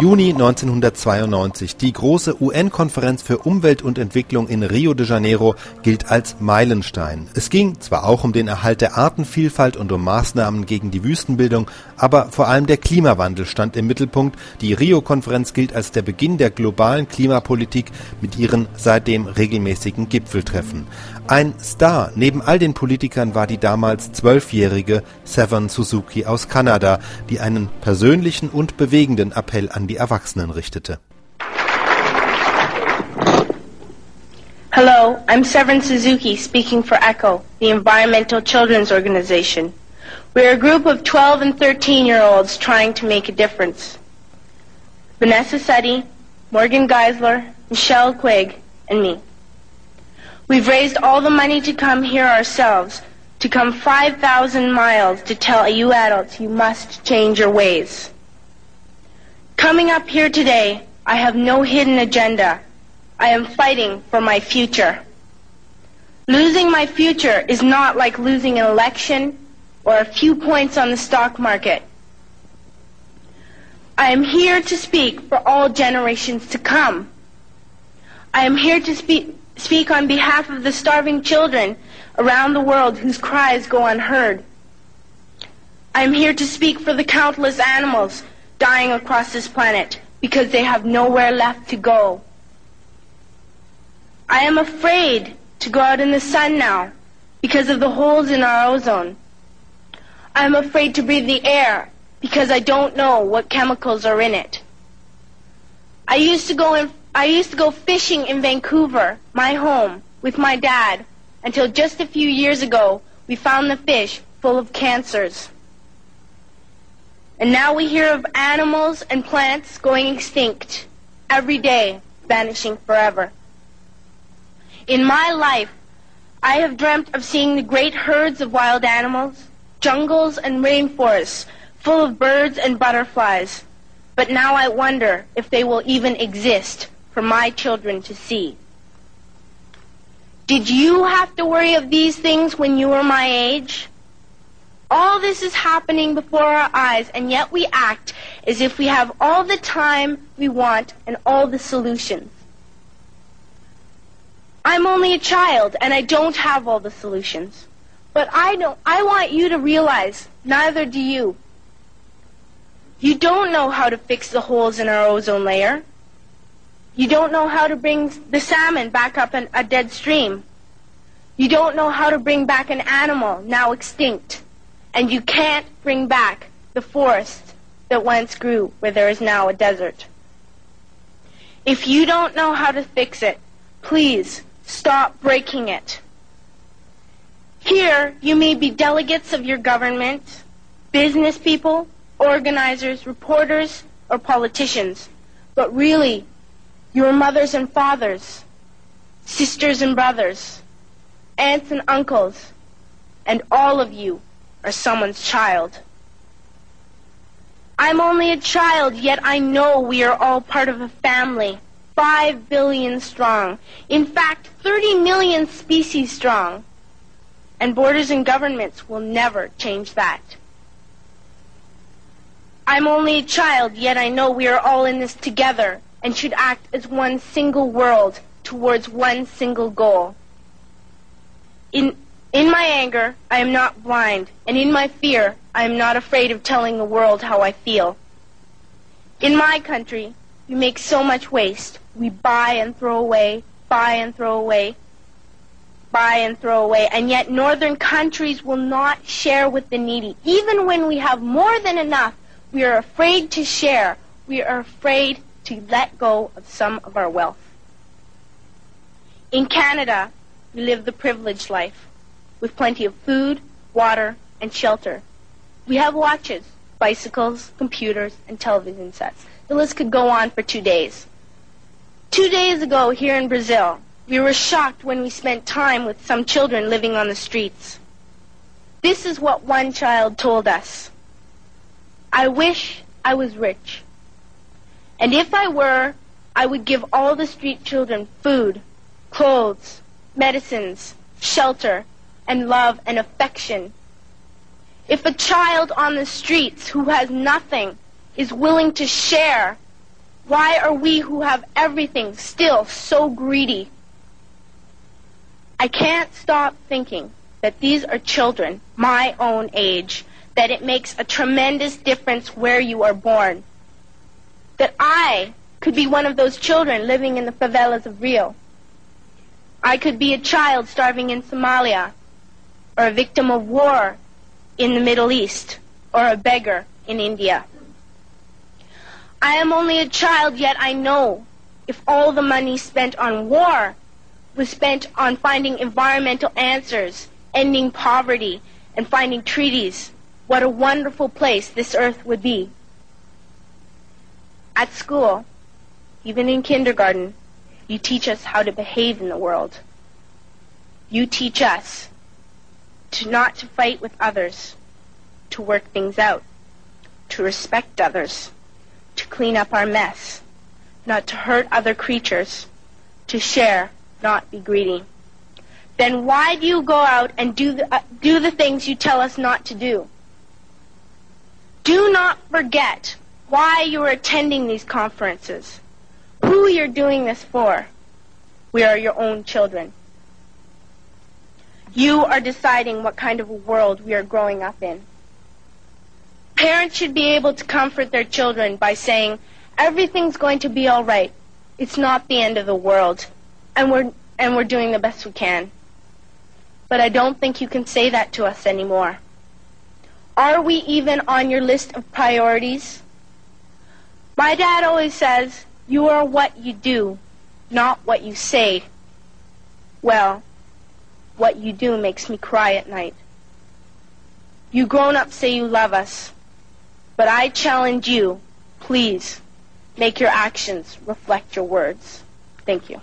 Juni 1992. Die große UN-Konferenz für Umwelt und Entwicklung in Rio de Janeiro gilt als Meilenstein. Es ging zwar auch um den Erhalt der Artenvielfalt und um Maßnahmen gegen die Wüstenbildung, aber vor allem der Klimawandel stand im Mittelpunkt. Die Rio-Konferenz gilt als der Beginn der globalen Klimapolitik mit ihren seitdem regelmäßigen Gipfeltreffen. Ein Star neben all den Politikern war die damals zwölfjährige Severn Suzuki aus Kanada, die einen persönlichen und bewegenden Appell an die Erwachsenen richtete. Hello, I'm Severn Suzuki speaking for ECHO, the Environmental Children's Organization. We're a group of 12 and 13 year olds trying to make a difference. Vanessa Suttie, Morgan Geisler, Michelle Quigg, and me. We've raised all the money to come here ourselves, to come 5,000 miles to tell you adults you must change your ways. Coming up here today, I have no hidden agenda. I am fighting for my future. Losing my future is not like losing an election or a few points on the stock market. I am here to speak for all generations to come. I am here to speak speak on behalf of the starving children around the world whose cries go unheard. I am here to speak for the countless animals dying across this planet because they have nowhere left to go. I am afraid to go out in the sun now because of the holes in our ozone. I am afraid to breathe the air because I don't know what chemicals are in it. I used to go in I used to go fishing in Vancouver, my home, with my dad, until just a few years ago we found the fish full of cancers. And now we hear of animals and plants going extinct, every day vanishing forever. In my life, I have dreamt of seeing the great herds of wild animals, jungles and rainforests full of birds and butterflies. But now I wonder if they will even exist for my children to see. Did you have to worry of these things when you were my age? All this is happening before our eyes, and yet we act as if we have all the time we want and all the solutions. I'm only a child, and I don't have all the solutions. But I don't, I want you to realize, neither do you. You don't know how to fix the holes in our ozone layer. You don't know how to bring the salmon back up in a dead stream. You don't know how to bring back an animal now extinct. And you can't bring back the forest that once grew where there is now a desert. If you don't know how to fix it, please stop breaking it. Here, you may be delegates of your government, business people, organizers, reporters, or politicians, but really, your mothers and fathers, sisters and brothers, aunts and uncles, and all of you are someone's child. I'm only a child, yet I know we are all part of a family, five billion strong. In fact, 30 million species strong. And borders and governments will never change that. I'm only a child, yet I know we are all in this together and should act as one single world towards one single goal. In, in my anger, I am not blind, and in my fear, I am not afraid of telling the world how I feel. In my country, we make so much waste. We buy and throw away, buy and throw away, buy and throw away, and yet northern countries will not share with the needy. Even when we have more than enough, we are afraid to share. We are afraid to let go of some of our wealth. In Canada, we live the privileged life with plenty of food, water, and shelter. We have watches, bicycles, computers, and television sets. The list could go on for two days. Two days ago here in Brazil, we were shocked when we spent time with some children living on the streets. This is what one child told us. I wish I was rich. And if I were, I would give all the street children food, clothes, medicines, shelter, and love and affection. If a child on the streets who has nothing is willing to share, Why are we who have everything still so greedy? I can't stop thinking that these are children my own age, that it makes a tremendous difference where you are born. That I could be one of those children living in the favelas of Rio. I could be a child starving in Somalia, or a victim of war in the Middle East, or a beggar in India. I am only a child, yet I know if all the money spent on war was spent on finding environmental answers, ending poverty, and finding treaties, what a wonderful place this earth would be. At school, even in kindergarten, you teach us how to behave in the world. You teach us to not to fight with others, to work things out, to respect others, to clean up our mess, not to hurt other creatures, to share, not be greedy. Then why do you go out and do the, uh, do the things you tell us not to do? Do not forget why you are attending these conferences, who you're doing this for. We are your own children. You are deciding what kind of a world we are growing up in. Parents should be able to comfort their children by saying, everything's going to be all right. It's not the end of the world. And we're, and we're doing the best we can. But I don't think you can say that to us anymore. Are we even on your list of priorities? My dad always says, you are what you do, not what you say. Well, what you do makes me cry at night. You grown-ups say you love us. But I challenge you, please, make your actions reflect your words. Thank you.